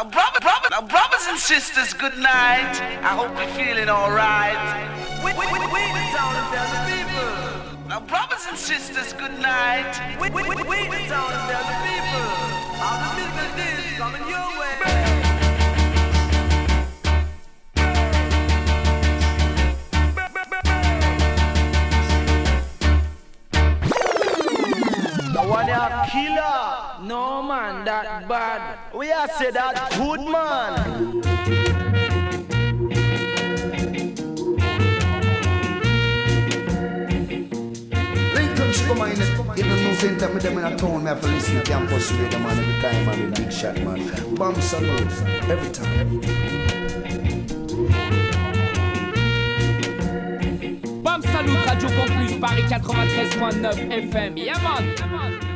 Now, brother, brother, now, brothers and sisters, good night. I hope you're feeling alright. We, we, we, we the town and the people. Now, brothers and sisters, good night. We, we, we, we the town and the people. All the business is coming your way. Killer. No man, that bad. We are say that good man. Lincoln should come in Even no same time with them in a town, me have to listen to campus radio man every time, man, big shot, man. Bomb salute, every time. Bam Salut Radio Campus Paris 93.9 FM. Yeah man. Together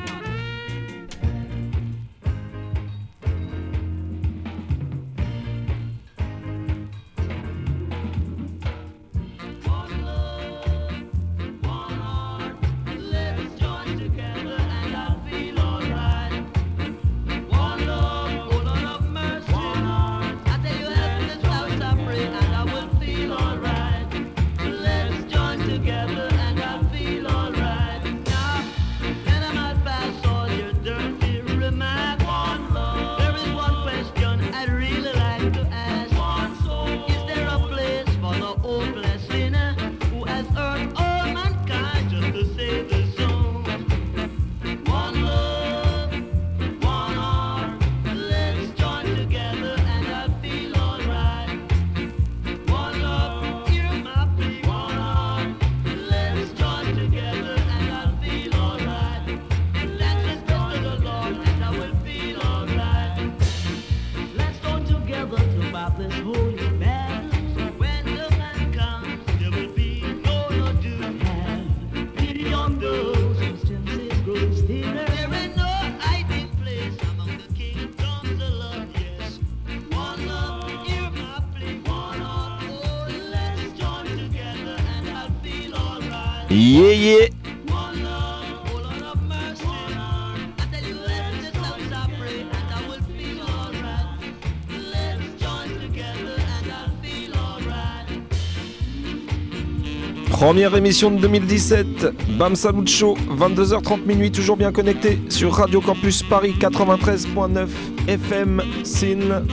Première émission de 2017, Bam Salut Show, 22h30 minuit, toujours bien connecté sur Radio Campus Paris 93.9 FM SIN.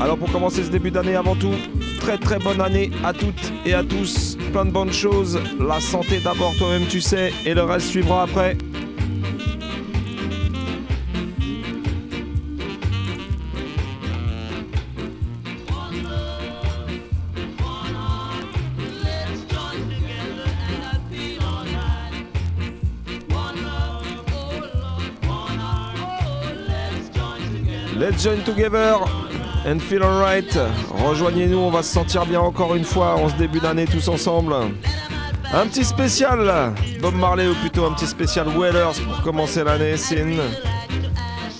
Alors pour commencer ce début d'année avant tout, très très bonne année à toutes et à tous, plein de bonnes choses, la santé d'abord toi-même tu sais, et le reste suivra après. Let's join together and feel alright. Rejoignez-nous, on va se sentir bien encore une fois en ce début d'année tous ensemble. Un petit spécial Bob Marley ou plutôt un petit spécial Wellers pour commencer l'année, Sin.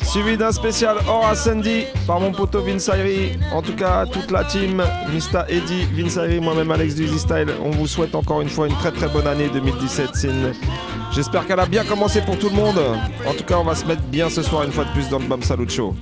Suivi d'un spécial Horace Sandy par mon poteau Vince Ayri. En tout cas, toute la team, Mista Eddie, Vince moi-même Alex du Style. On vous souhaite encore une fois une très très bonne année 2017, Sin. J'espère qu'elle a bien commencé pour tout le monde. En tout cas, on va se mettre bien ce soir une fois de plus dans le Bam Salut Show.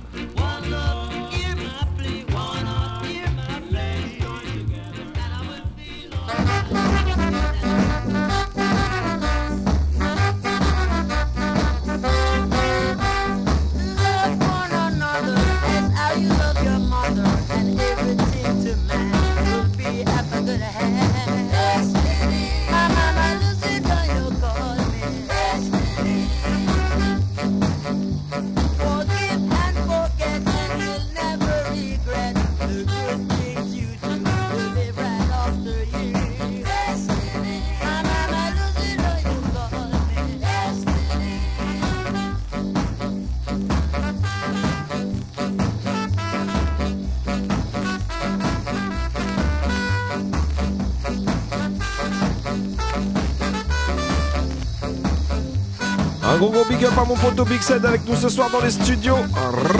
Big Sed avec nous ce soir dans les studios.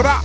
Ra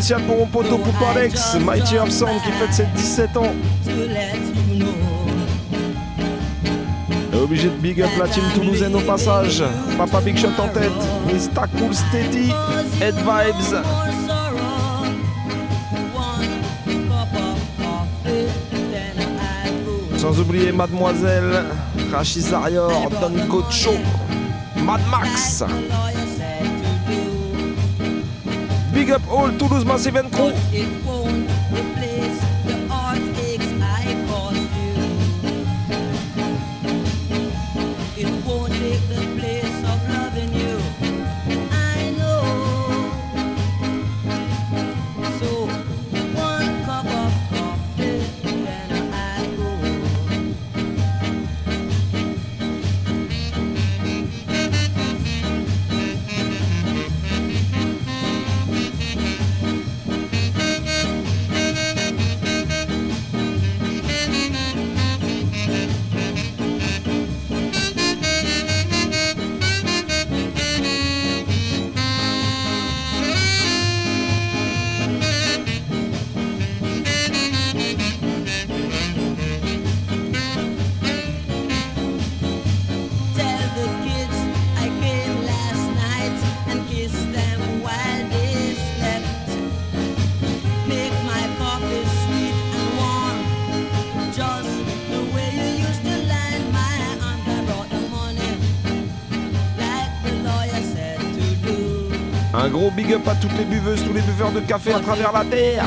Une spéciale pour mon poteau Poupa Alex, Mighty Sound qui fête ses 17 ans. obligé de big up la team toulousaine au passage. Papa Big Shot en tête, Mr. Cool Steady, Head Vibes. Sans oublier Mademoiselle, Rachid Zarior, Don Gocho, Mad Max. Big up all Toulouse Massive and Crew. Big up à toutes les buveuses, tous les buveurs de café à travers la terre.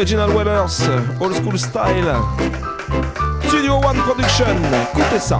Original Wellers, Old School Style. Studio One Production, écoutez ça.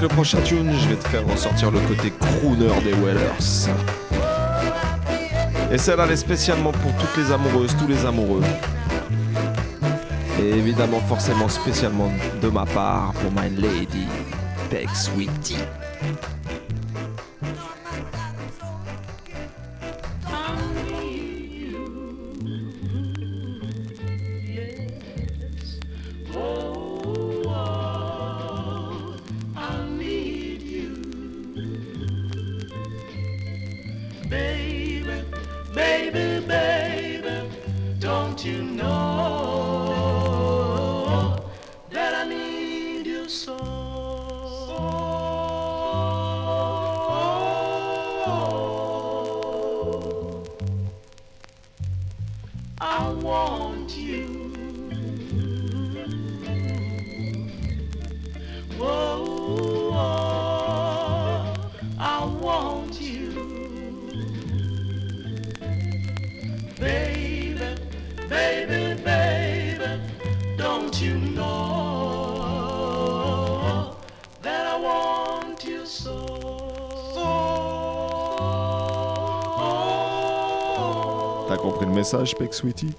avec le prochain tune, je vais te faire ressortir le côté crooner des Wellers. Et celle-là, elle est spécialement pour toutes les amoureuses, tous les amoureux. Et évidemment, forcément, spécialement de ma part pour My Lady, Beck Sweetie. message, Peck Sweetie.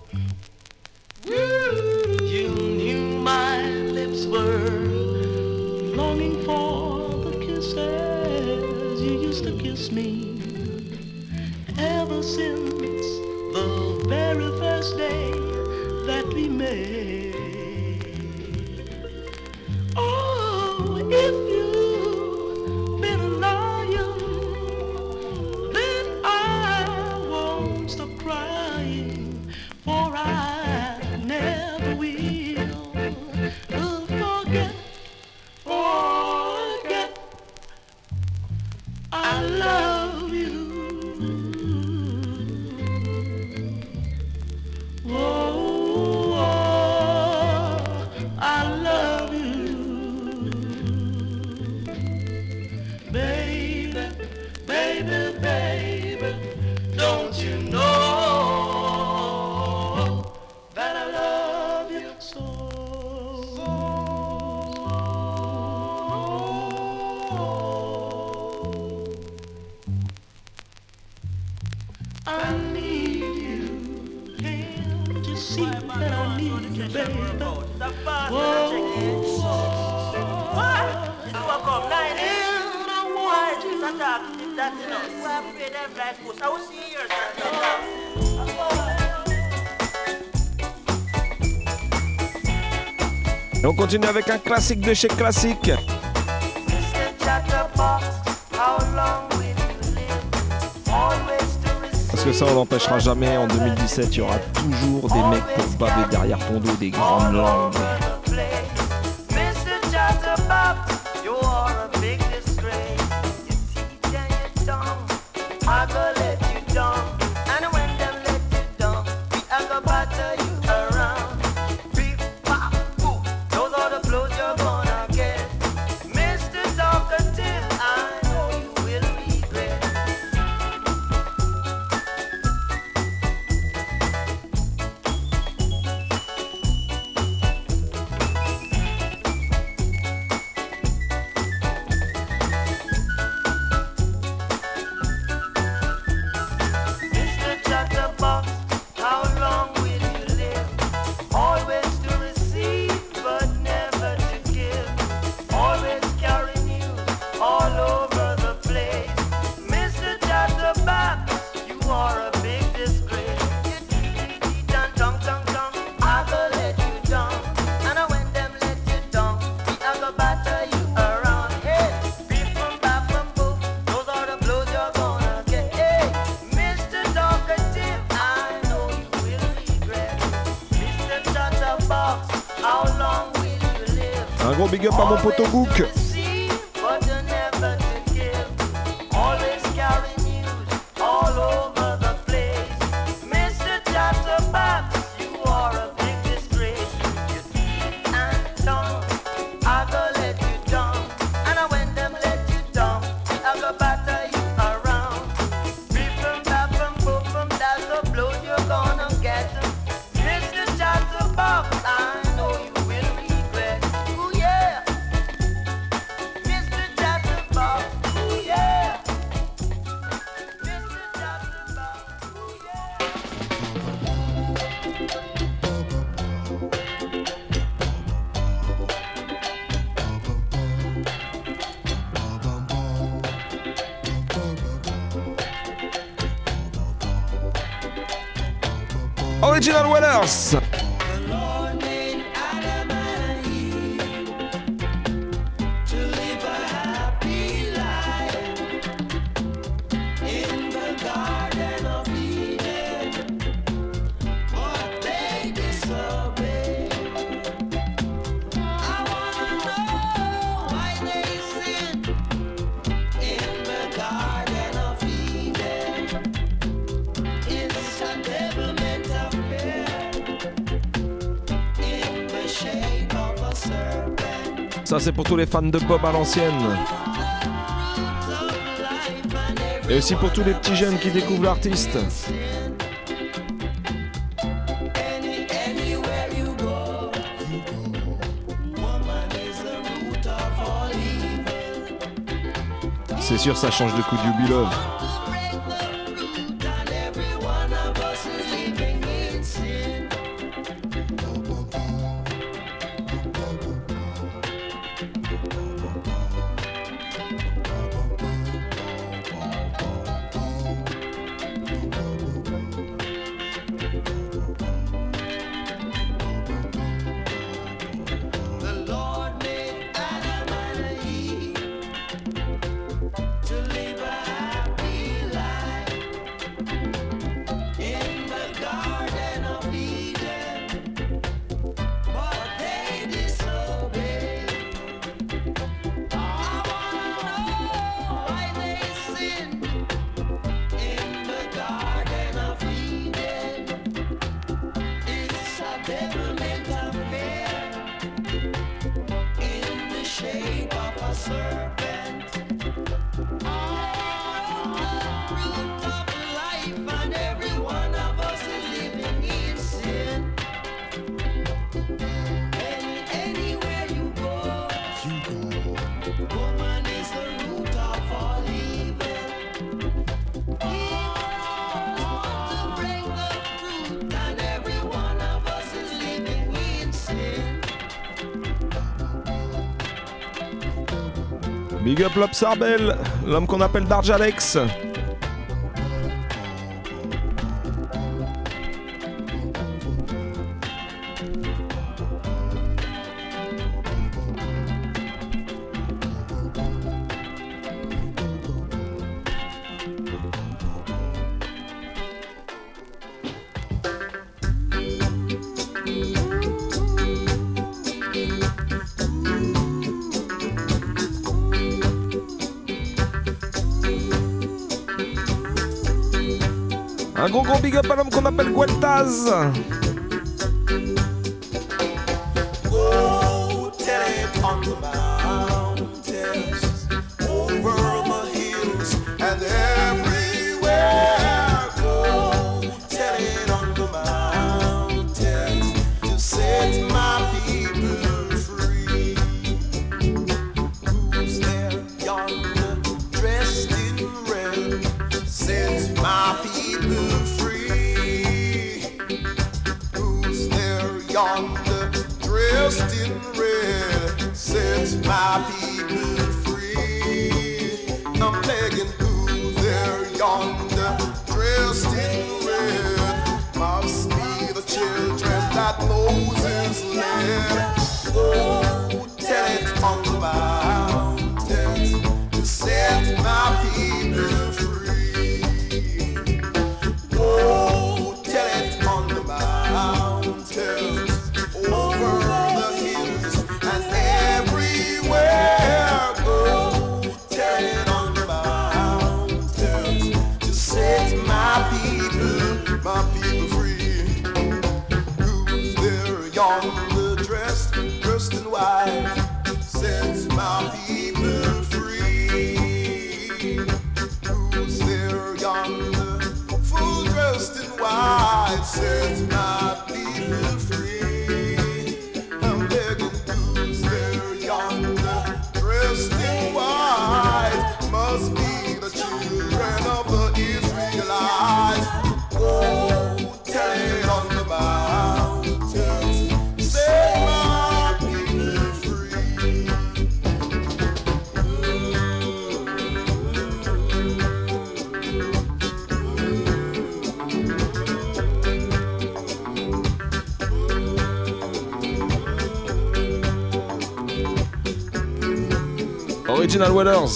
avec un classique de chez classique. Parce que ça, on l'empêchera jamais. En 2017, il y aura toujours des mecs pour baver derrière ton dos des grandes langues. Nossa! Ça, c'est pour tous les fans de Bob à l'ancienne. Et aussi pour tous les petits jeunes qui découvrent l'artiste. C'est sûr, ça change de coup du Love. Big up Lobsarbel, l'homme qu'on appelle Darjalex. big up a con Apple Cuentas.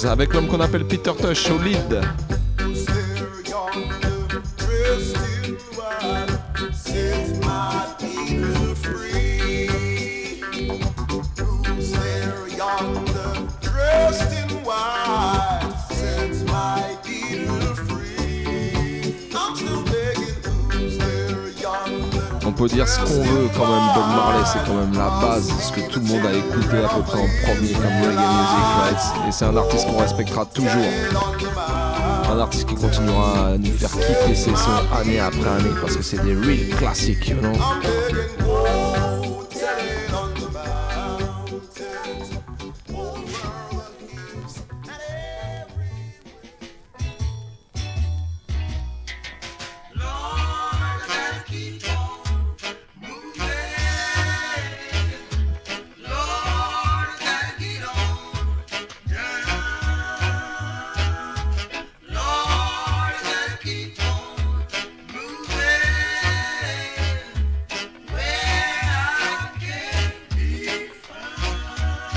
Avec l'homme qu'on appelle Peter Tosh au lead. Qu'on veut quand même, Bob Marley, c'est quand même la base, ce que tout le monde a écouté à peu près en premier comme reggae music, right? Et c'est un artiste qu'on respectera toujours. Un artiste qui continuera à nous faire kiffer ses sons année après année parce que c'est des real classiques, you know?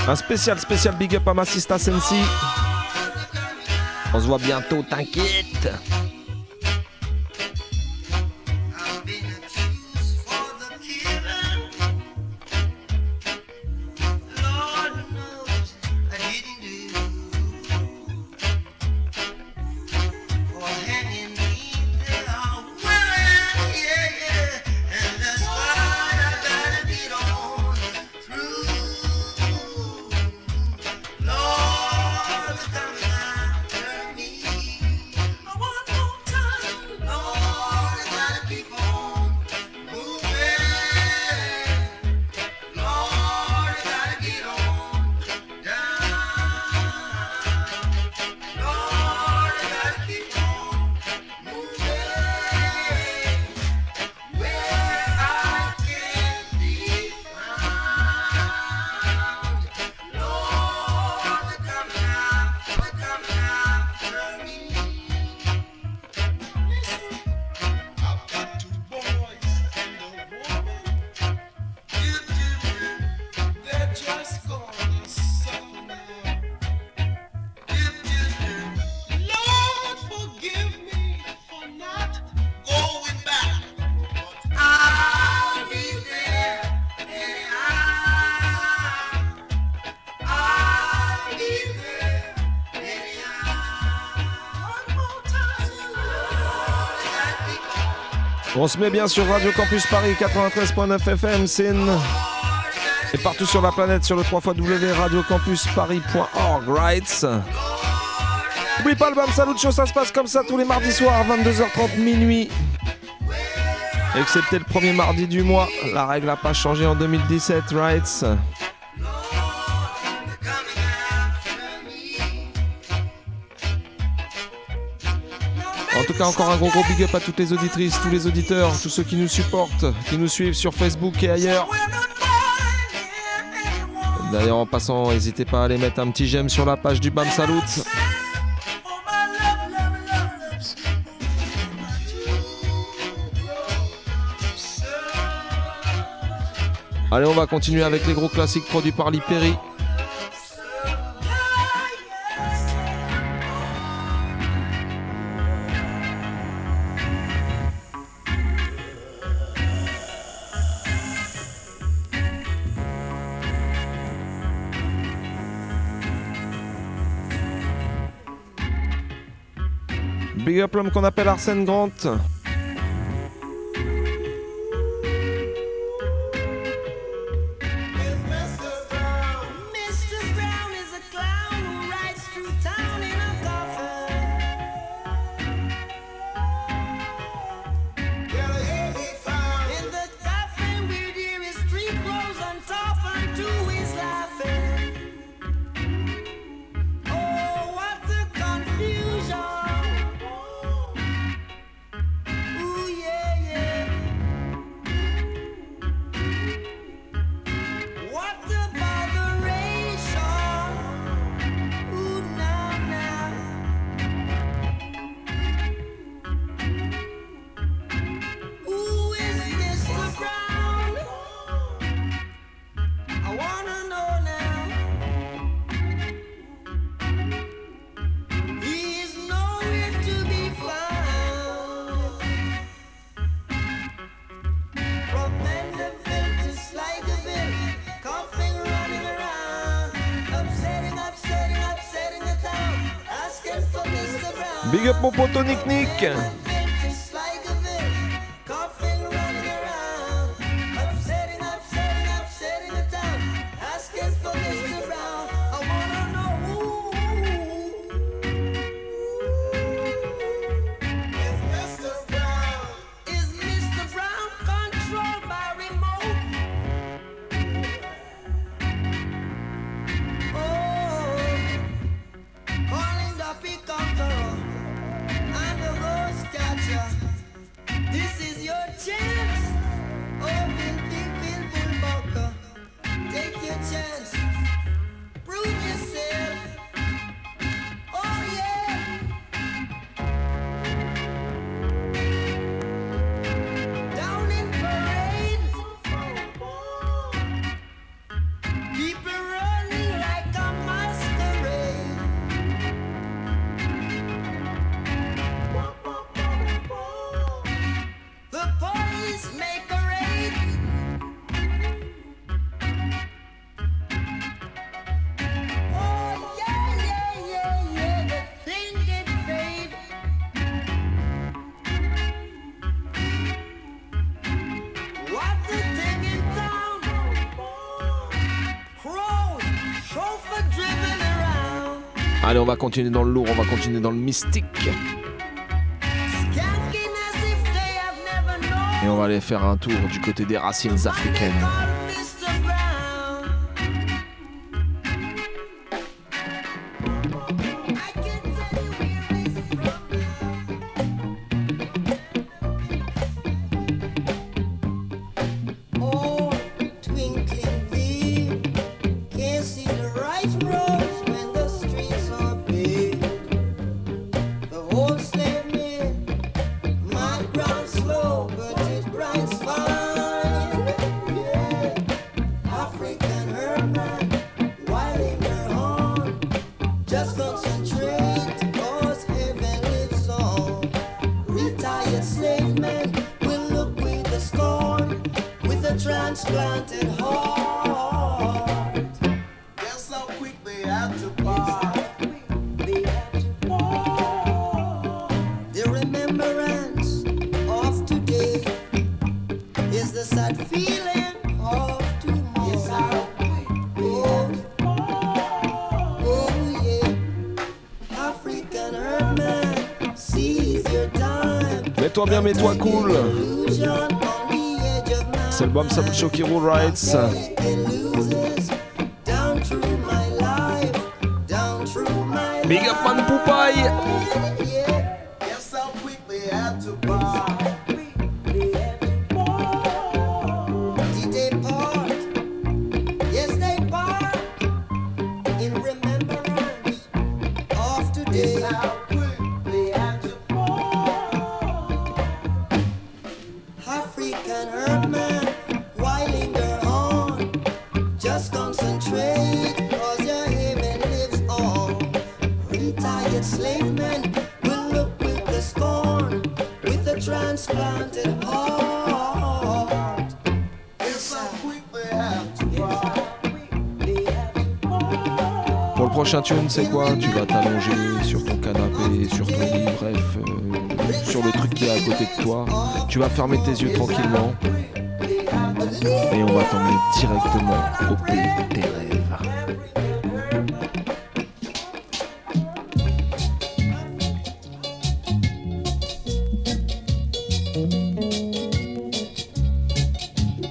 Un spécial, spécial big up à ma sista Sensi. On se voit bientôt, t'inquiète. On. Se met bien sur Radio Campus Paris 93.9 FM, une- Et partout sur la planète sur le 3 radiocampusparis.org, right? N'oublie pas le Bam Salut Show, ça se passe comme ça tous les mardis soirs, 22h30 minuit. Excepté le premier mardi du mois, la règle n'a pas changé en 2017, right? Cas, encore un gros gros big up à toutes les auditrices, tous les auditeurs, tous ceux qui nous supportent, qui nous suivent sur Facebook et ailleurs. D'ailleurs, en passant, n'hésitez pas à aller mettre un petit j'aime sur la page du BAM Salut. Allez, on va continuer avec les gros classiques produits par l'Hyperi. Up l'homme qu'on appelle Arsène Grant. Lincoln. Allez, on va continuer dans le lourd, on va continuer dans le mystique. Et on va aller faire un tour du côté des racines africaines. bien, mets-toi cool. Cet album s'appelle Shocky Rule Rights. Big up man Poupaille prochain tune, c'est quoi Tu vas t'allonger sur ton canapé, sur ton lit, bref, euh, sur le truc qui est à côté de toi. Tu vas fermer tes yeux tranquillement. Et on va t'emmener directement au pays des rêves.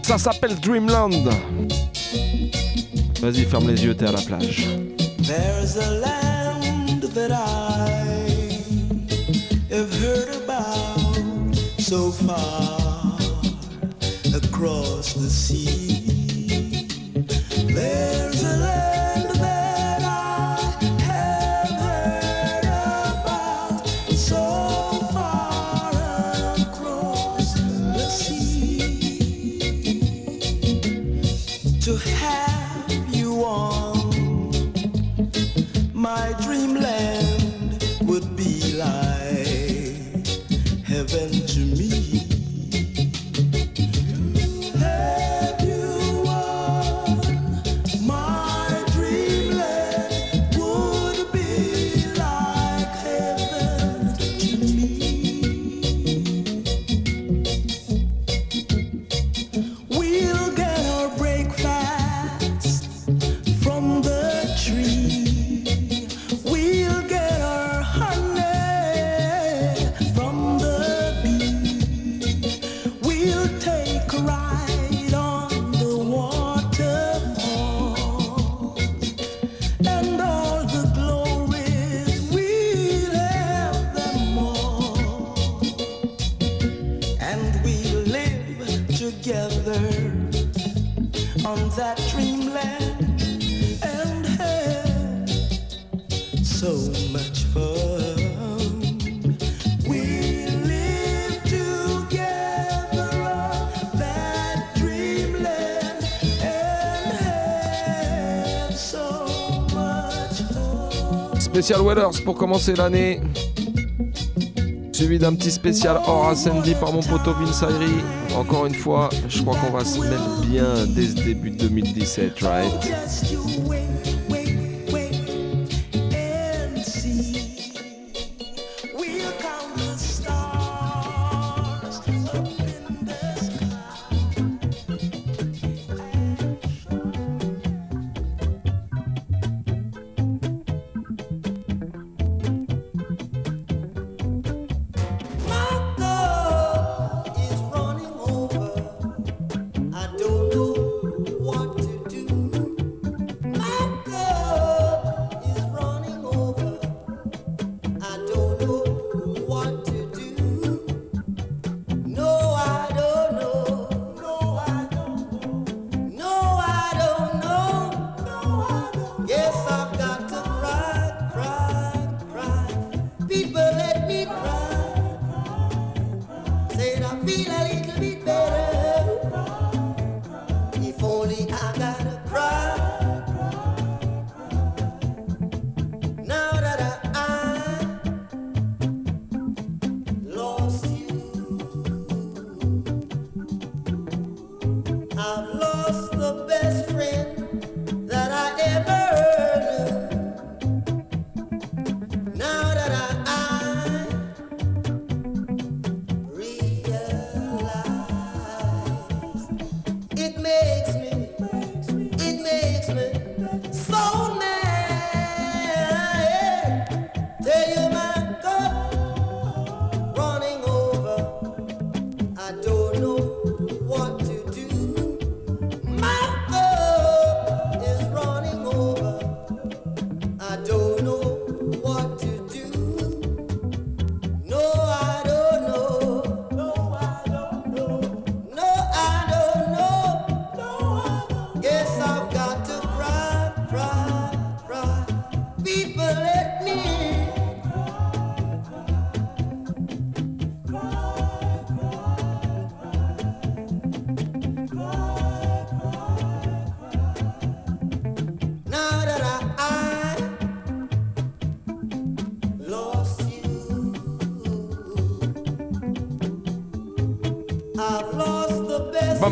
Ça s'appelle Dreamland. Vas-y, ferme les yeux, t'es à la plage. There's a land that I have heard about so far across the sea. spécial Wellers pour commencer l'année. Suivi d'un petit spécial Aura Sandy par mon poteau Vince Encore une fois, je crois qu'on va se mettre bien dès ce début 2017, right?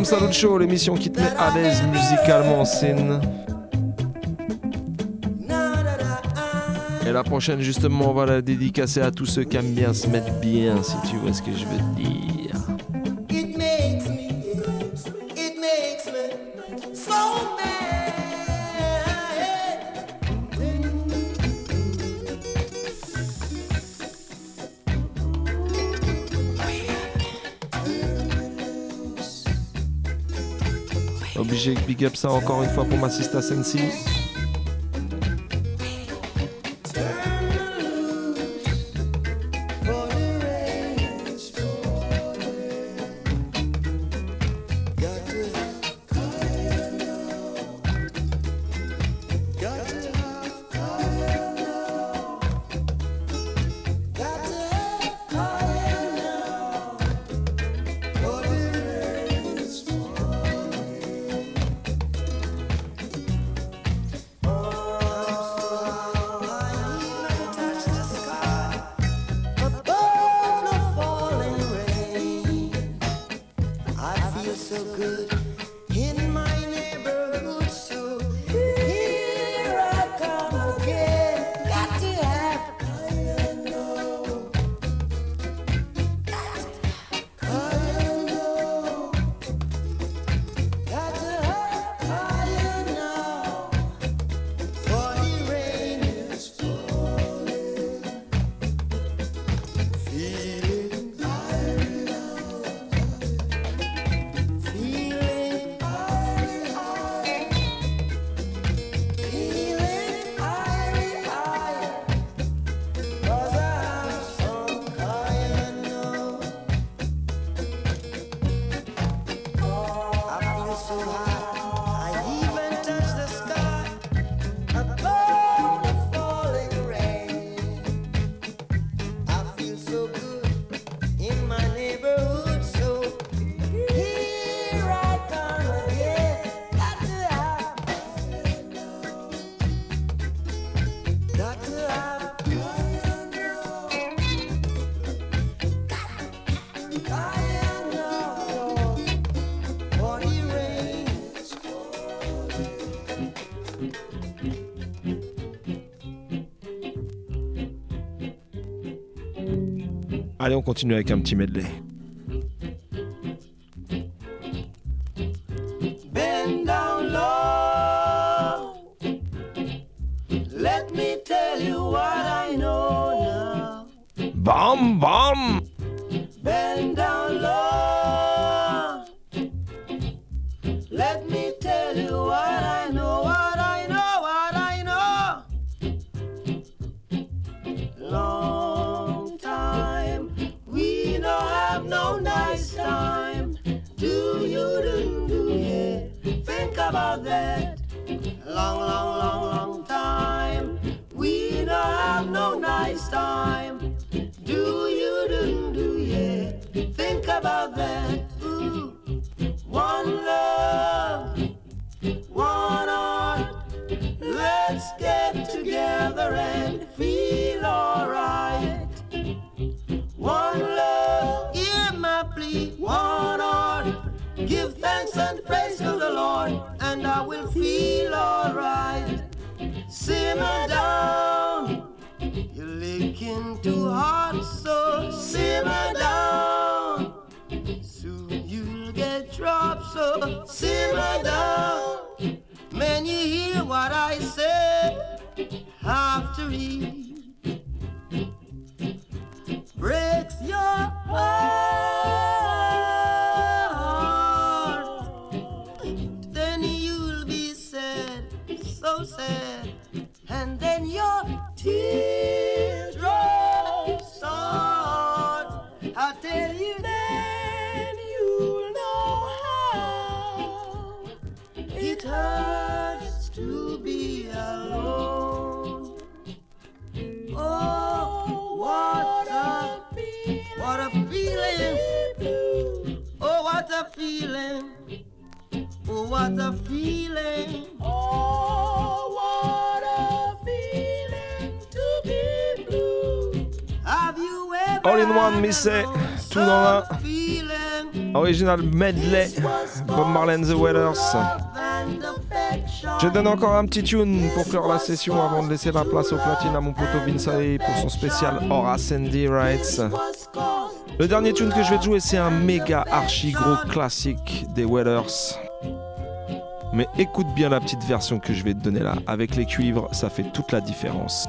Salut Show, l'émission qui te met à l'aise musicalement en scène. Et la prochaine, justement, on va la dédicacer à tous ceux qui aiment bien se mettre bien, si tu vois ce que je veux dire. Big up ça encore une fois pour ma sista Sensi. Allez, on continue avec un petit medley. mais c'est tout dans un original medley Bob Marley and the Wailers. Je donne encore un petit tune pour clore la session avant de laisser la place au platine à mon poteau Vinsay pour son spécial Horace Sandy Rights. Le dernier tune que je vais te jouer, c'est un méga archi gros classique des Wailers. Mais écoute bien la petite version que je vais te donner là. Avec les cuivres, ça fait toute la différence.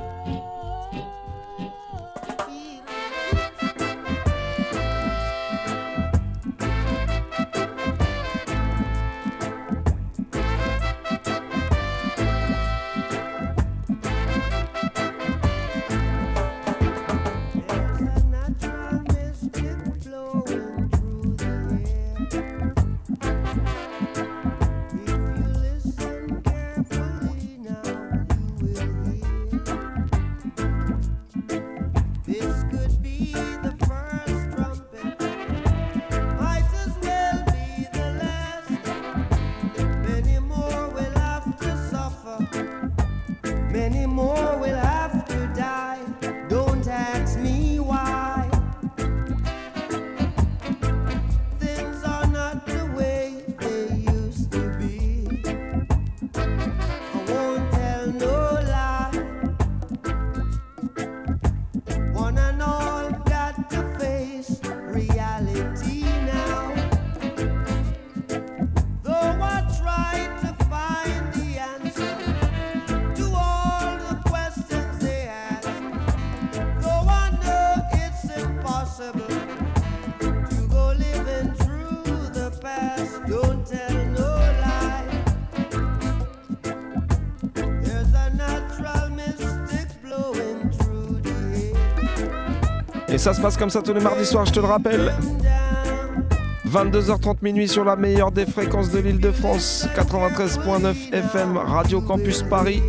Ça se passe comme ça tous les mardis soirs, je te le rappelle. 22h30 minuit sur la meilleure des fréquences de l'île de France, 93.9 FM, Radio Campus Paris.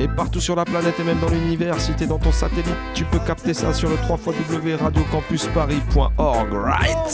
Et partout sur la planète et même dans l'univers, si t'es dans ton satellite, tu peux capter ça sur le 3 www.radiocampusparis.org. Right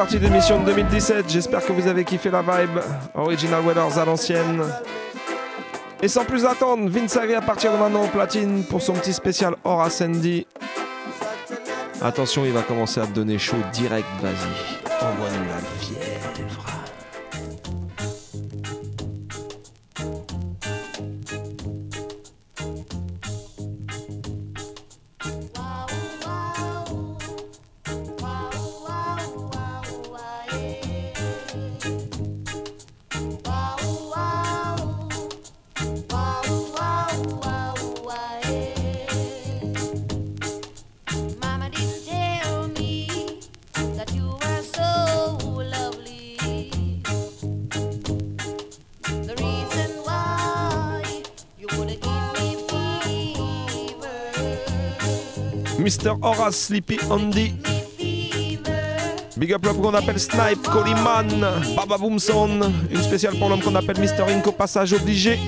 partie de l'émission de 2017. J'espère que vous avez kiffé la vibe. Original Weathers à l'ancienne. Et sans plus attendre, Vince Agri à partir de maintenant au platine pour son petit spécial Aura Sandy. Attention, il va commencer à te donner chaud direct, vas-y. Mr. Horace Sleepy Andy. Big up l'homme qu'on appelle Snipe, Coleman, Baba Boomson. Une spéciale pour l'homme qu'on appelle Mr. Inc. passage obligé.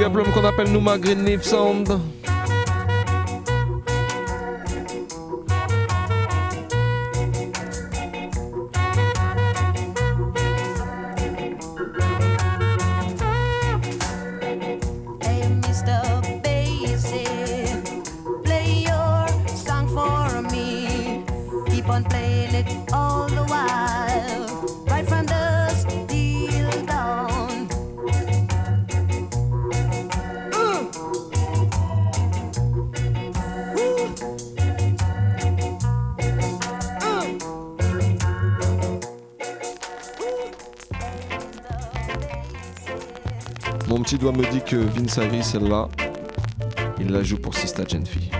Big qu'on appelle Nouma Green Leaf Sound. que Vince Agri, celle-là, il la joue pour Sista Genfi.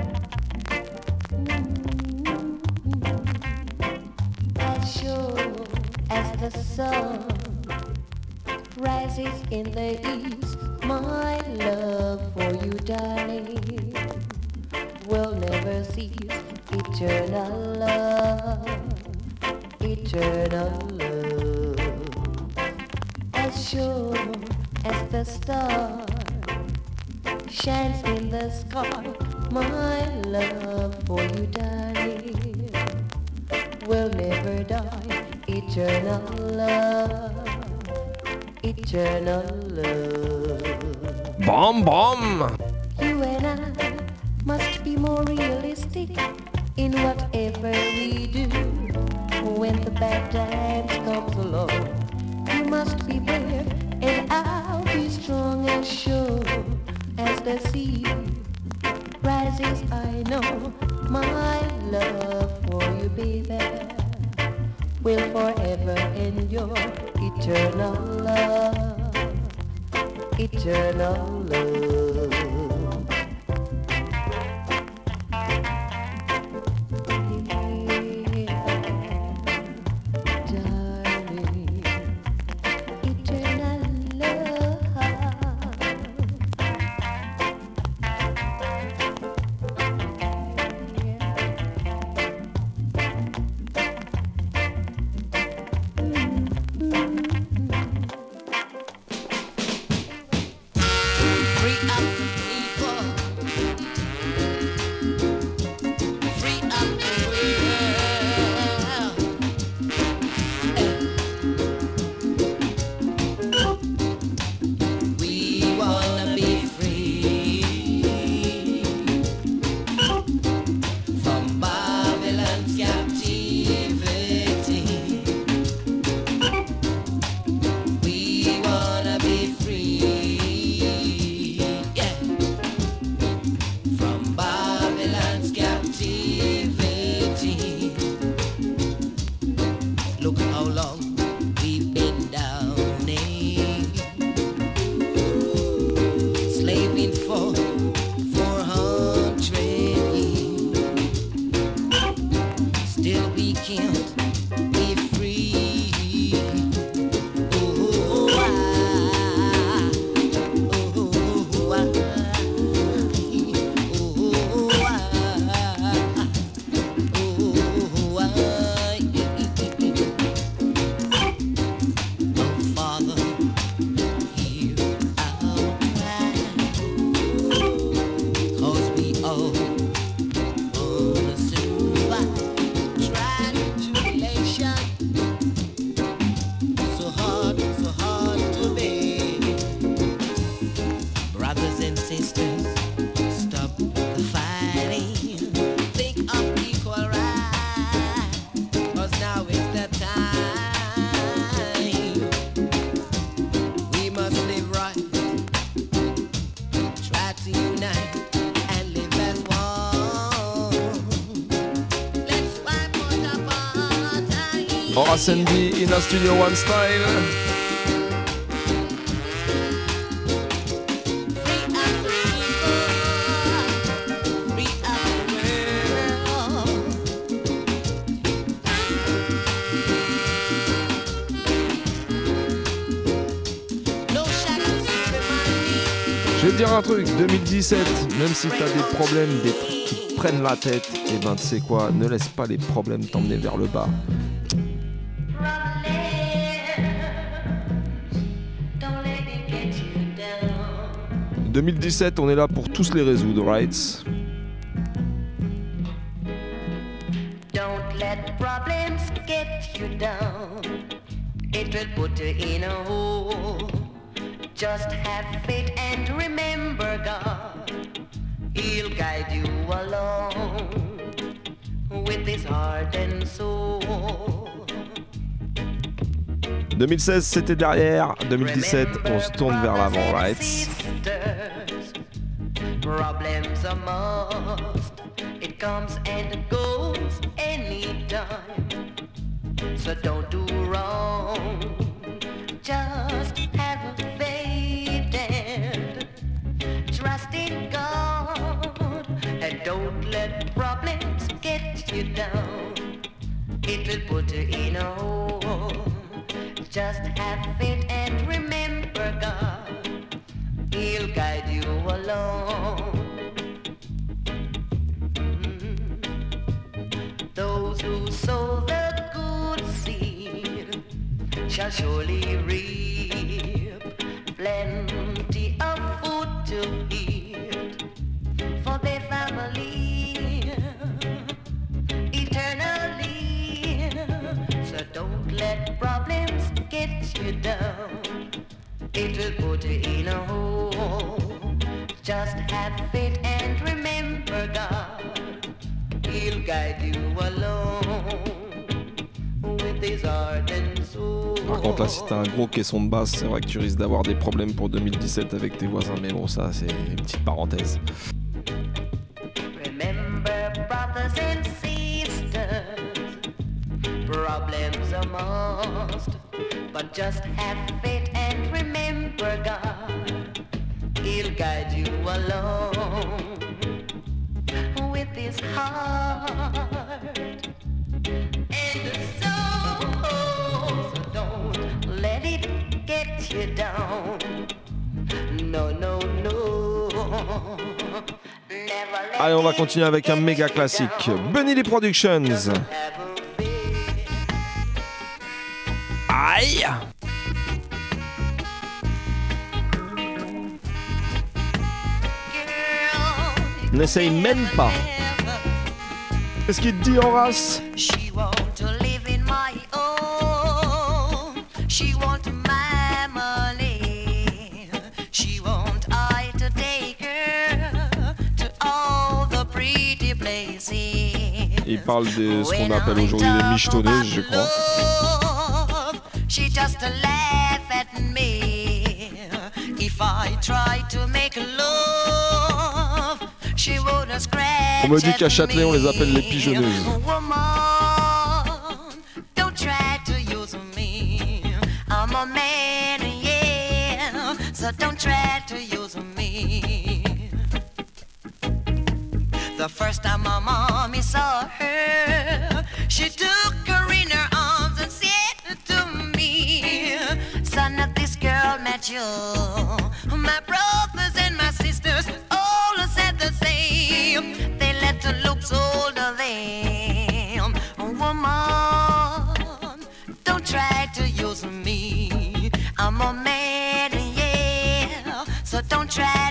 Horace and D in a Studio One style. dire un truc, 2017, même si t'as des problèmes, des trucs qui prennent la tête, et ben tu sais quoi, ne laisse pas les problèmes t'emmener vers le bas. 2017, on est là pour tous les résoudre, right? Don't let problems get you down. It will put you in a hole. Just have faith and remember God. He'll guide you along with his heart and soul. 2016 c'était derrière, 2017 on se tourne vers l'avant, right? T'as un gros caisson de basse, c'est vrai que tu risques d'avoir des problèmes pour 2017 avec tes voisins. Mais bon, ça, c'est une petite parenthèse. Continuer avec un méga classique. Bunny Lee Productions. Aïe N'essaye même pas. Qu'est-ce qu'il te dit, Horace? Parle de ce qu'on appelle aujourd'hui les michetonneuses, je crois. Love, she just laugh at me. If I try to make love, she would scratch On me dit qu'à Châtelet, on les appelle les pigeonneuses. Woman, don't try to use me. I'm a man, yeah. So don't try to use me. The first time my mommy saw her, she took her in her arms and said to me, Son of this girl met you. My brothers and my sisters all said the same. They let the looks older them. Woman, don't try to use me. I'm a man, yeah. So don't try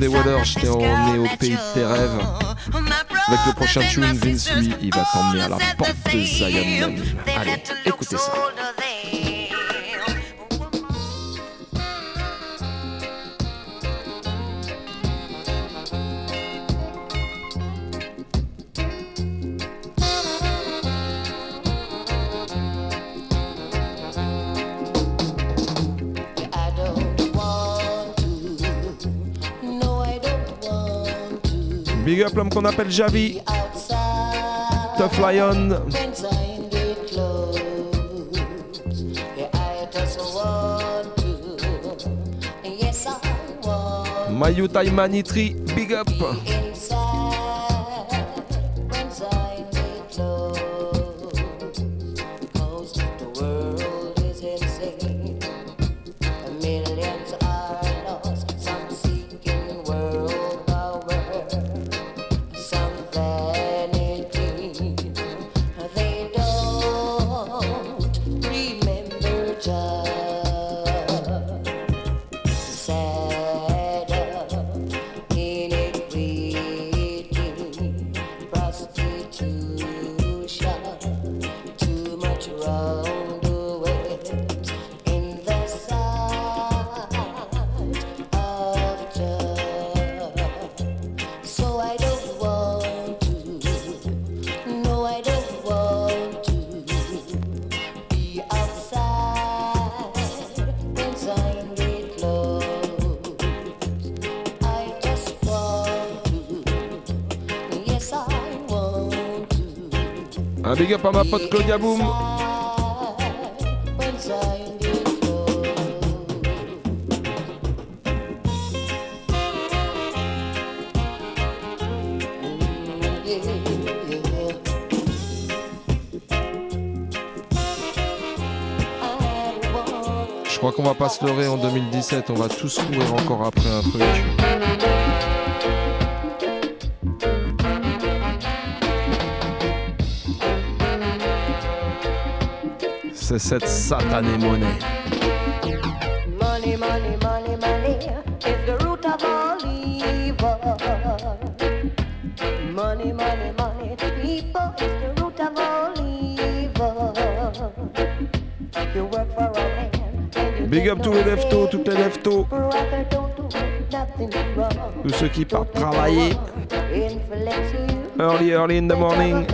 des Waters, j'étais emmené au pays de tes rêves. Avec le prochain tune, Vince, lui, il va t'emmener à la porte de Zion. Allez, écoutez ça. Big up l'homme qu'on appelle Javi. Tough Lion. When time get close. Yeah, ma Je crois qu'on va pas se leurrer en 2017, on va tous courir encore après un truc. C'est cette satanée monnaie. Money, money, money, money is the root of all evil. Money, money, money, people is the root of all evil. You work for a man and you Big up tous les leftos, toutes les leftos, tous ceux qui partent travailler. Early, early in the morning.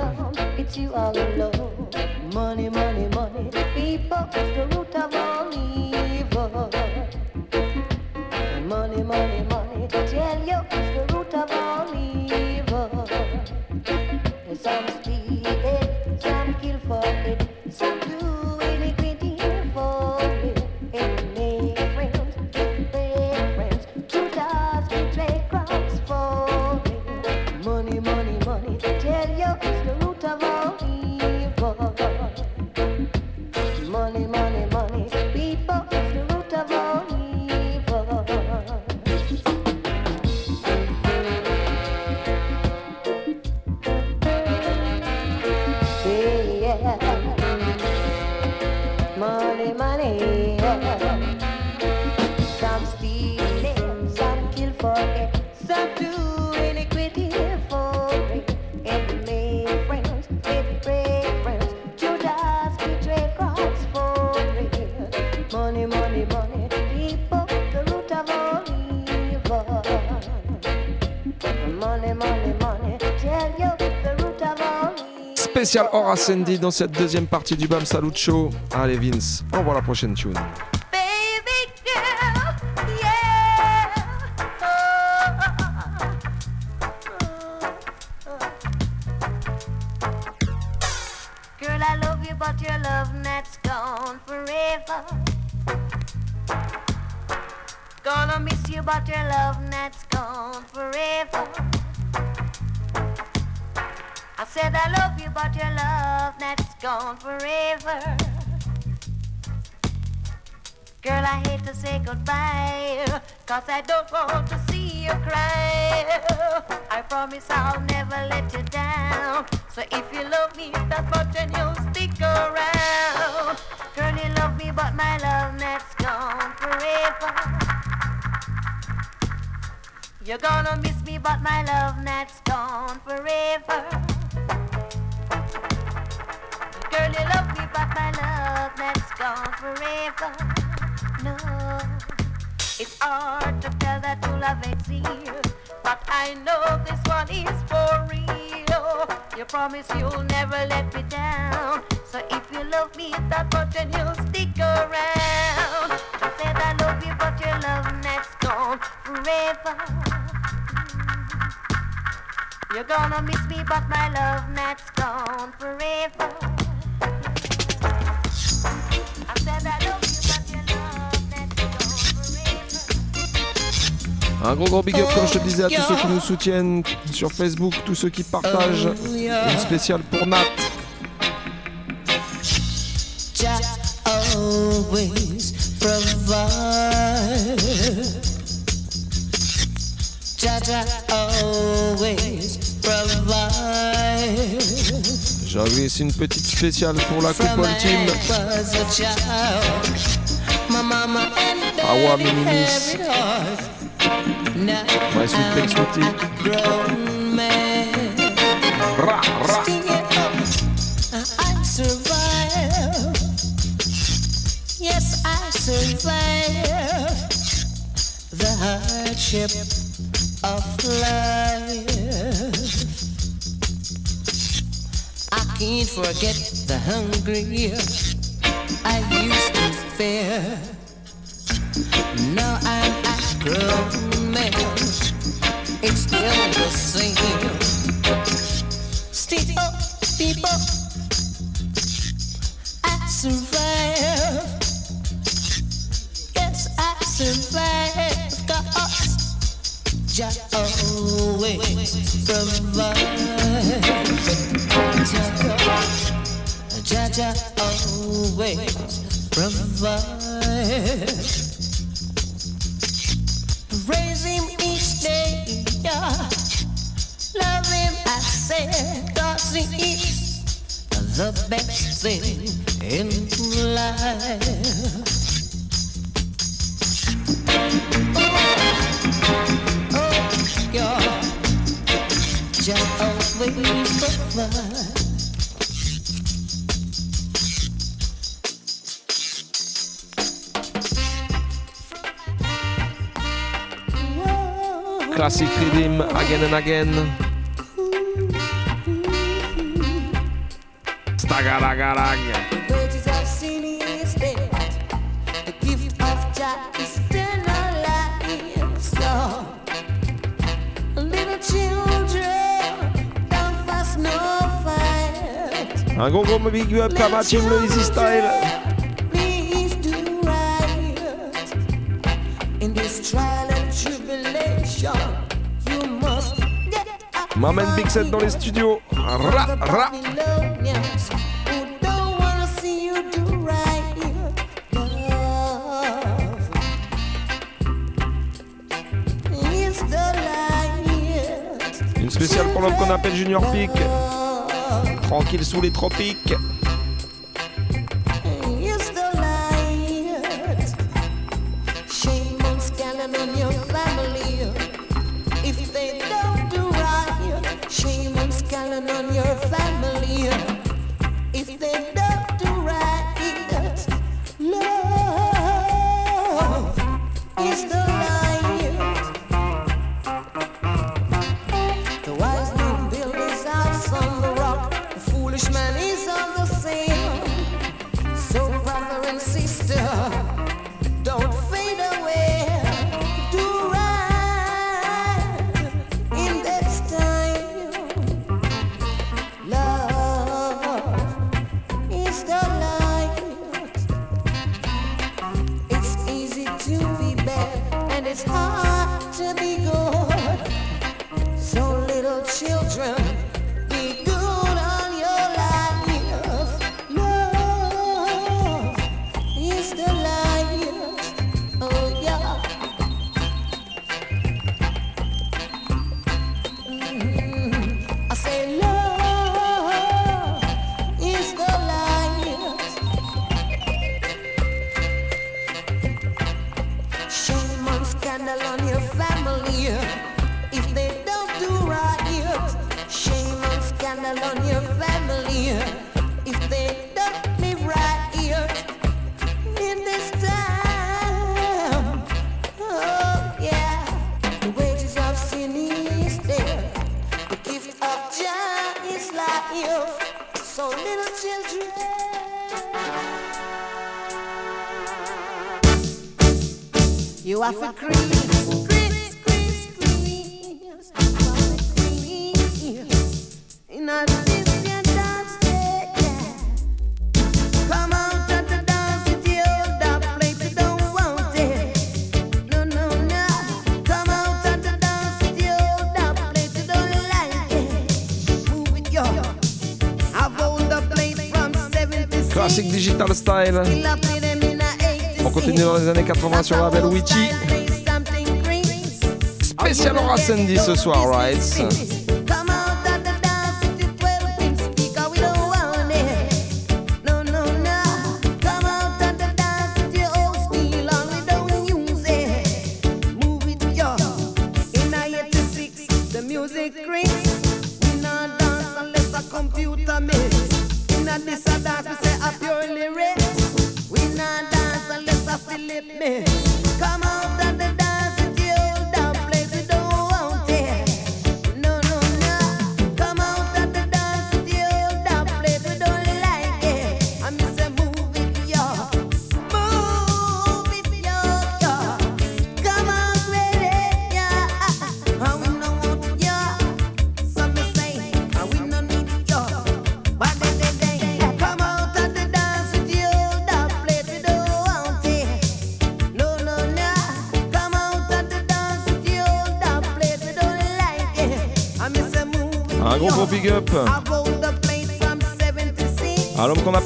Spécial Aura Sandy dans cette deuxième partie du BAM Salut Show. Allez Vince, envoie la prochaine tune. But your love that's gone forever. Gonna miss you, but your love that's forever. Girl, I hate to say goodbye, cause I don't want to see you cry. I promise I'll never let you down. So if you love me that much, you'll stick around. Girl, you love me, but my love that's gone forever. You're gonna miss me, but my love that's gone forever. Girl, you love me, but my love that's gone forever. No, it's hard to tell that true love is here, but I know this one is for real. You promise you'll never let me down. So if you love me that much, then you'll stick around. I said I love you, but your love that's gone forever. You're gonna miss me, but my love that's gone forever. Un gros gros big up comme je te disais à tous ceux qui nous soutiennent sur Facebook, tous ceux qui partagent. Une spéciale pour Nat. Always provide. J'avais ici une petite spéciale pour la coupe I ultime. Awa Minimis. My sweet big sweetie. I'm a grown man. Still I survive. Yes, I survive the hardship of life. I can't forget the hungry I used to fear. Now I'm a grown man. It's still the same. Steep Still, people, I survive. Yes, I survive. Cause Jah always survive. Jaja, Jaja always provides. Raise him each day, yeah. Love him, I said, cause he is the best thing in life. Oh, yeah. Jaja always provides. classic rhythm again and again. Stagaragarag. Un gros gros big up Kamachi Style. M'amène Big Set dans les studios. Ra, ra. Une spéciale pour l'homme qu'on appelle Junior Peak. Tranquille sous les tropiques. high. 80 sur Rabel Witchy. Spécial Aura Sandy ce soir, right?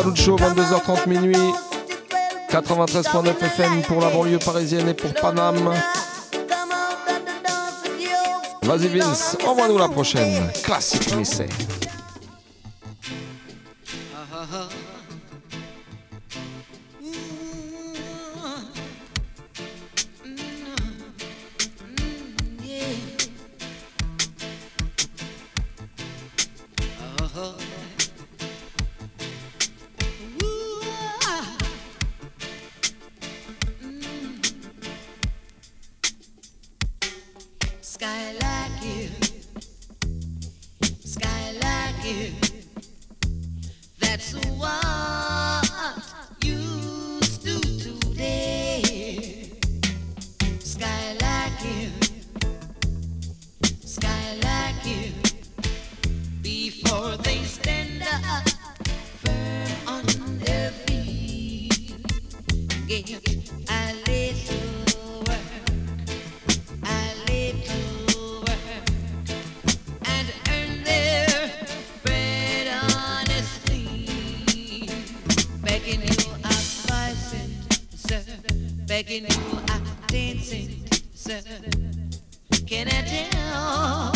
Salut Show, 22h30 minuit. 93.9 FM pour la banlieue parisienne et pour Paname. Vas-y Vince, envoie-nous la prochaine. Classique lycée. begging you out dancing. Sir. Can I tell?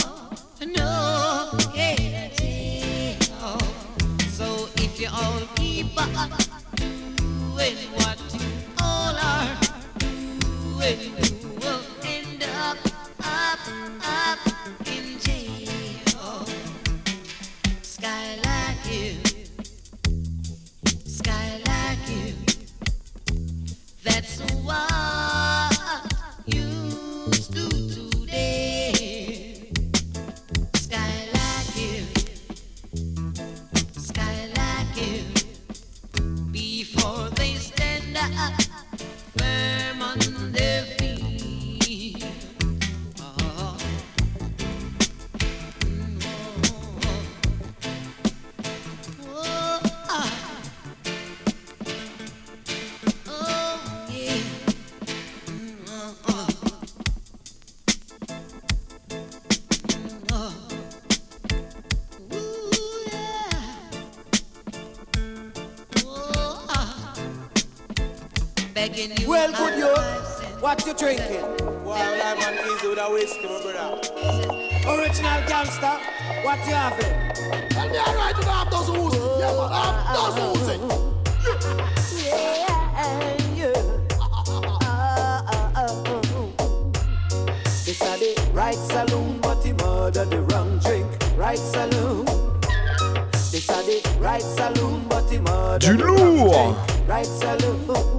No, can I tell? So if you all keep up with what you all are doing. Well, good youth, what you drinking? Well, I'm on easy with a whiskey, my brother. Original gangster, what you having? Tell me all right, you don't have those who's. Yeah, man, I have those who's. Yeah, yeah. This a the right saloon, but he murdered the wrong drink. Right saloon. This a the right saloon, but he murdered the wrong drink. Right saloon.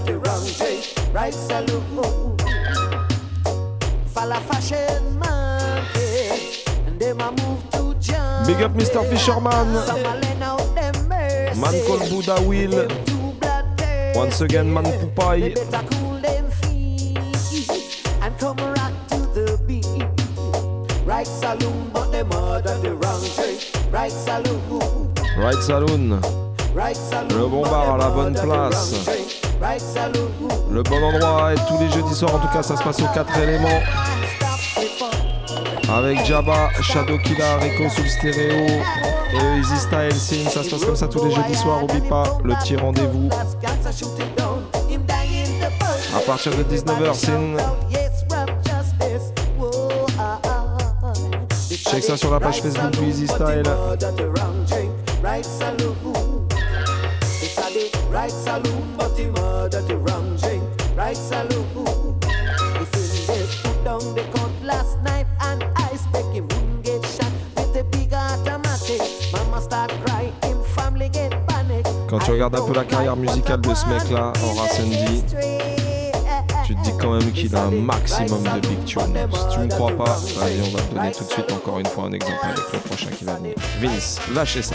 Murder the rum drink. Right saloon. Falla fashion monkey, and them a move to jump. Big up Mr. Fisherman. Them. Man called Buddha Will. Once again, Man Pupai. them and come rock to the beat. Right saloon, but they murder the wrong drink. Right saloon, Right Saloon. Le bon bar à la bonne place. Le bon endroit et tous les jeudis soirs, en tout cas, ça se passe aux 4 éléments. Avec Jabba, Shadow Killer, Rico sous le stéréo Easy Style Sin. Ça se passe comme ça tous les jeudis soirs. Oublie pas le petit rendez-vous. À partir de 19h, Sin. Check ça sur la page Facebook du Easy Style. Right saloon, but he murder the wrong drink. Right saloon. If him did put down the cutlass knife and ice pick, him wouldn't get shot with a big automatic. Mama start crying, him family get panic. Quand tu regardes un peu la carrière musicale de ce mec-là, Aura Sandy, tu te dis quand même qu'il a un maximum de big tunes. Si tu ne crois pas, allez, on va te donner tout de suite encore une fois un exemple avec le prochain qui va venir. Vince, lâchez ça.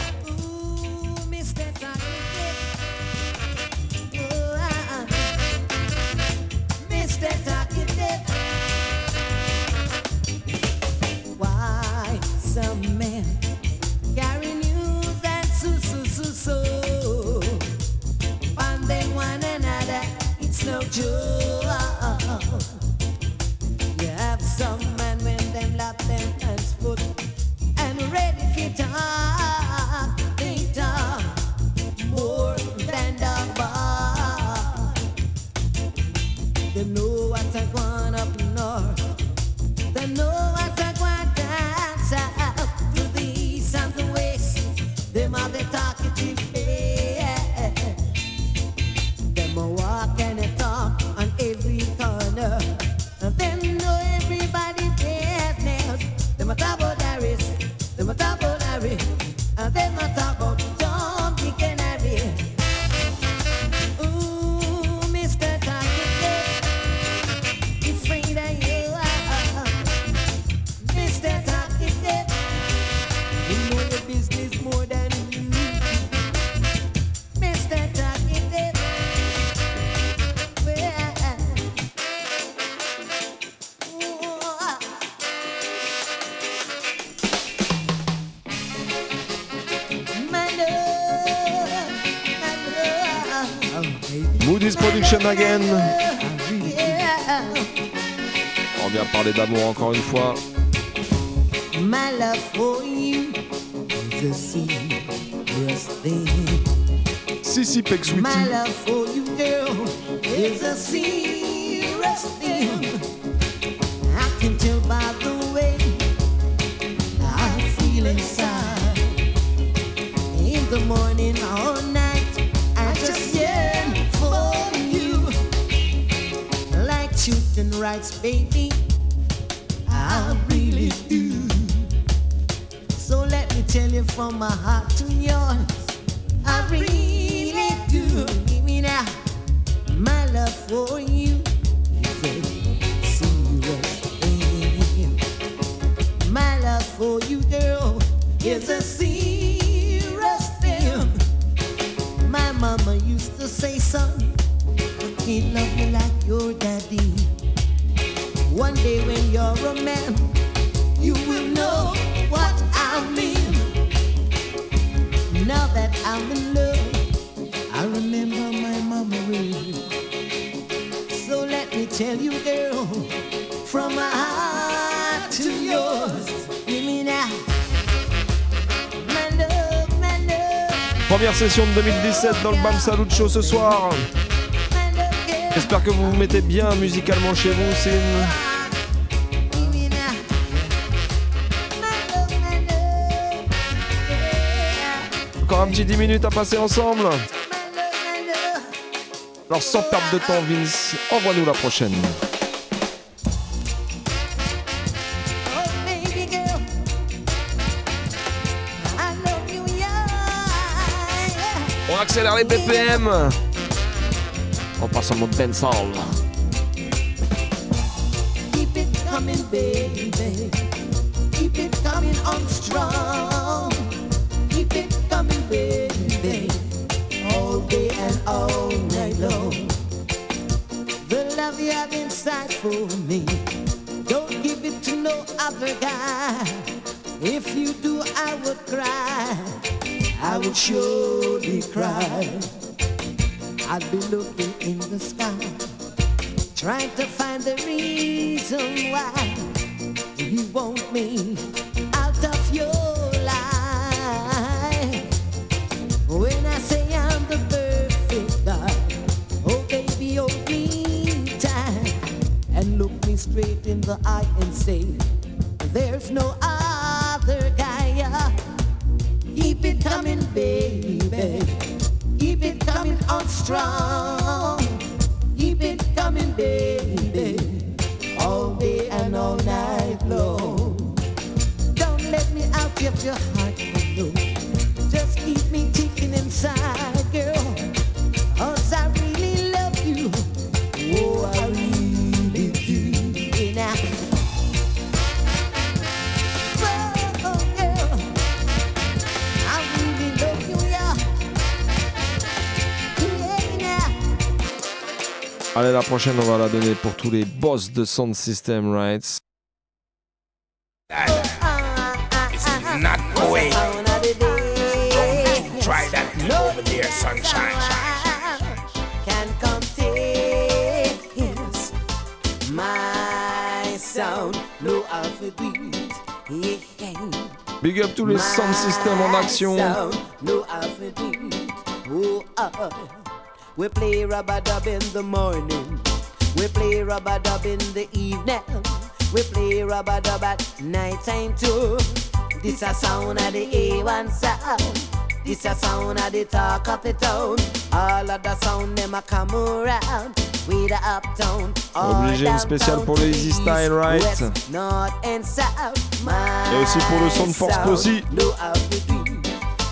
Moody's Production again. Yeah. On vient parler d'amour encore une fois. My love for you is a serious thing. Sissy Peck Sweetie. My love for you, girl, is a serious thing. I can tell by the way I feel inside. In the morning or Shooting rights, baby, I really do. So let me tell you from my heart De 2017 dans le Bam Salut Show ce soir. J'espère que vous vous mettez bien musicalement chez vous. C'est une... Encore un petit 10 minutes à passer ensemble. Alors sans perdre de temps, Vince, envoie-nous la prochaine. Les BPM. On passe en mode. I'd be looking in the sky, trying to find the reason why you want me out of your life. When I say I'm the perfect guy, oh baby, hold me tight and look me straight in the eye and say, There's no other guy. Keep it coming, baby. Keep it coming on strong. Keep it coming, baby. All day and all night long. Don't let me out of your heart, no. Just keep me ticking inside, La prochaine, on va la donner pour tous les boss de Sound System Rights. Big up tous les Sound System en action. We play rubber dub in the morning. We play rubber dub in the evening. We play rubber dub at night time too. This a sound of the A1 sound. This a sound of the talk of the town. All of the sound them a come around. We the uptown. Obligé une spéciale pour les Easy Style Right. west, north and south. Et aussi pour le son de Force sound, Posse. no alphabet.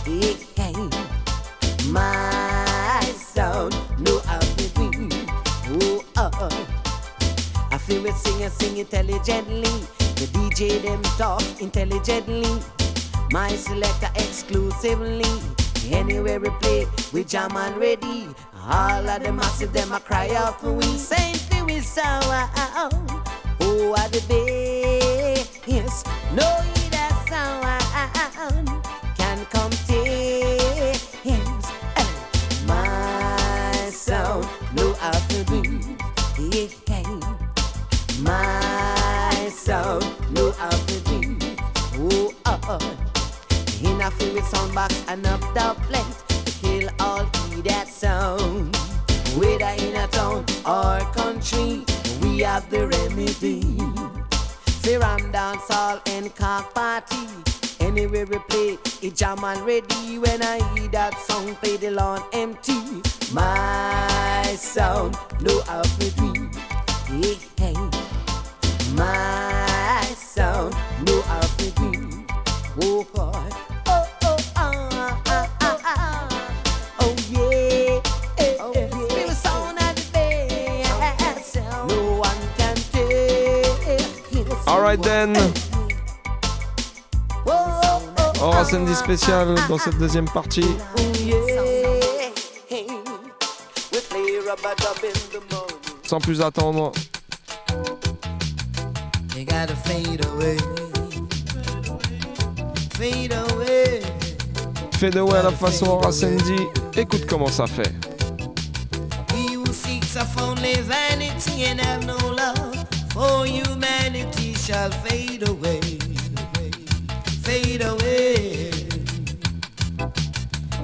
Yeah. My I feel we sing and sing intelligently. The DJ them talk intelligently. My selector exclusively. Anywhere we play, we jam and ready. All of the massive them a cry out for we saintly we sound. Oh, what the bass. No, that sound can contain my sound. No alphabet. My sound. No alphabet. Oh, uh, uh. In a free sound box, enough the place to kill all he that sound. Whether in a town or country, we have the remedy. Say ram dance all and cock party. Anywhere we play, it jam and ready. When I hear that song, play the lawn empty. My sound, no alphabet. Hey, hey. My sound, no alphabet. Oh boy. Oh, oh, ah, ah, ah, ah. Oh yeah. Eh, eh. Spirit sound of the bass. No one can tell. Alright then. Aura samedi spécial dans cette deuxième partie. Morning. Sans plus attendre, Gotta fade away. Fade away. fade away à la façon Aura samedi. Écoute comment ça fait. He who seeks of only vanity and have no love for humanity shall fade away. Fade away.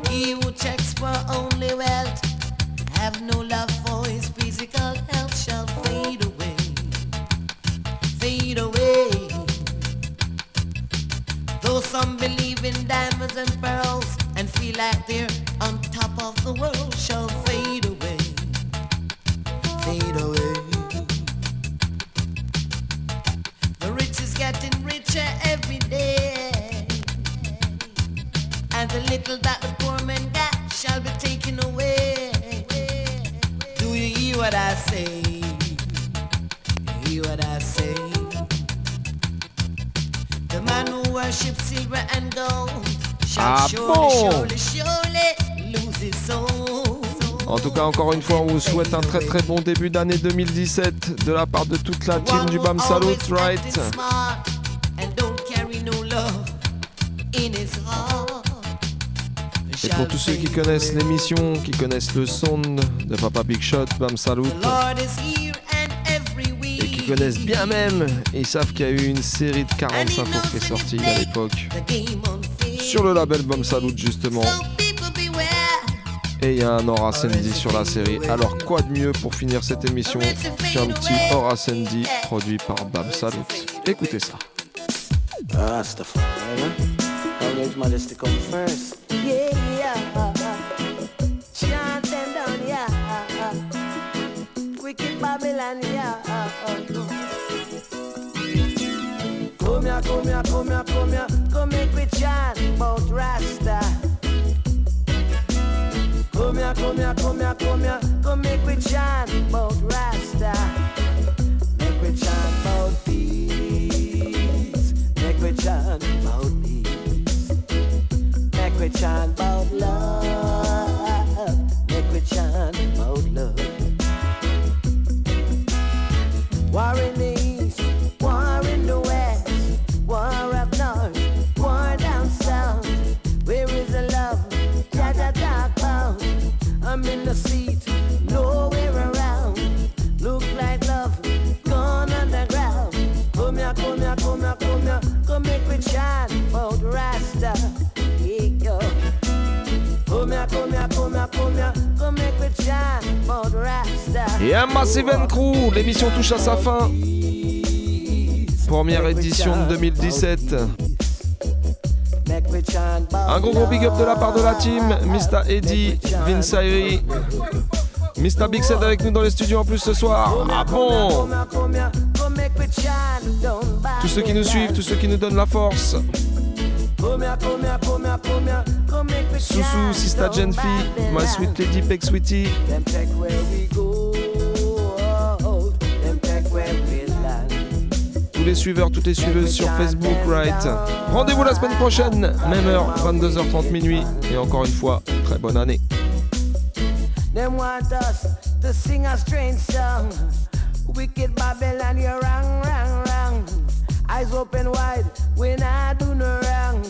He who checks for only wealth, have no love for his physical health, shall fade away, some believe in diamonds and pearls and feel like they're on top of the world, shall Ah bon. En tout cas, encore une fois, on vous souhaite un très très bon début d'année 2017 de la part de toute la team du BAM Salut, right? Et pour tous ceux qui connaissent l'émission, qui connaissent le son de Papa Big Shot, BAM Salut, et qui connaissent bien même, ils savent qu'il y a eu une série de 45 tours qui est sortie à l'époque Sur le label BAM Salut justement. Et il y a un Aura Sandy sur la série. Alors quoi de mieux pour finir cette émission qu'un petit Aura Sandy produit par Bam Salut. Écoutez ça. Come here, come here, come here. Come make we chant about Rasta. Come here, come here, come here, come here. Come make we chant about Rasta. Make we chant about peace. Make we chant about peace. Make we chant about love. Un Massive Crew, l'émission touche à sa fin. Première édition de 2017. Make we chant about Un gros gros big up de la part de la team, Mr. Eddie, Vince Ayri, Mr. Big Set avec nous dans les studios en plus ce soir. Ah bon? Tous ceux qui nous suivent, tous ceux qui nous donnent la force. Soussou, Sista Genfi, My. Sweet Lady, Peck Sweetie. Les suiveurs, toutes les suiveuses sur Facebook, right Rendez-vous la semaine prochaine, même heure, 22h30 minuit. Et encore une fois, très bonne année. Them want us to sing a strange song. Wicked Babylon, you're wrong, wrong, wrong. Eyes open wide when I do no wrong.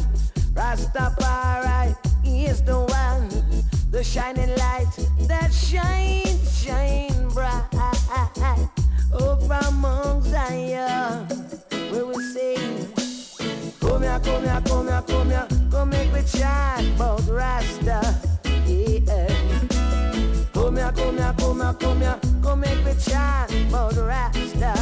Rastafari is the one, the shining light that shines, shine bright. Up among Zion, where we will sing. Come here, come here, come here, come here, come make me chant about Rasta. Yeah. Come here, come here, come here, come here, come make me chant about Rasta.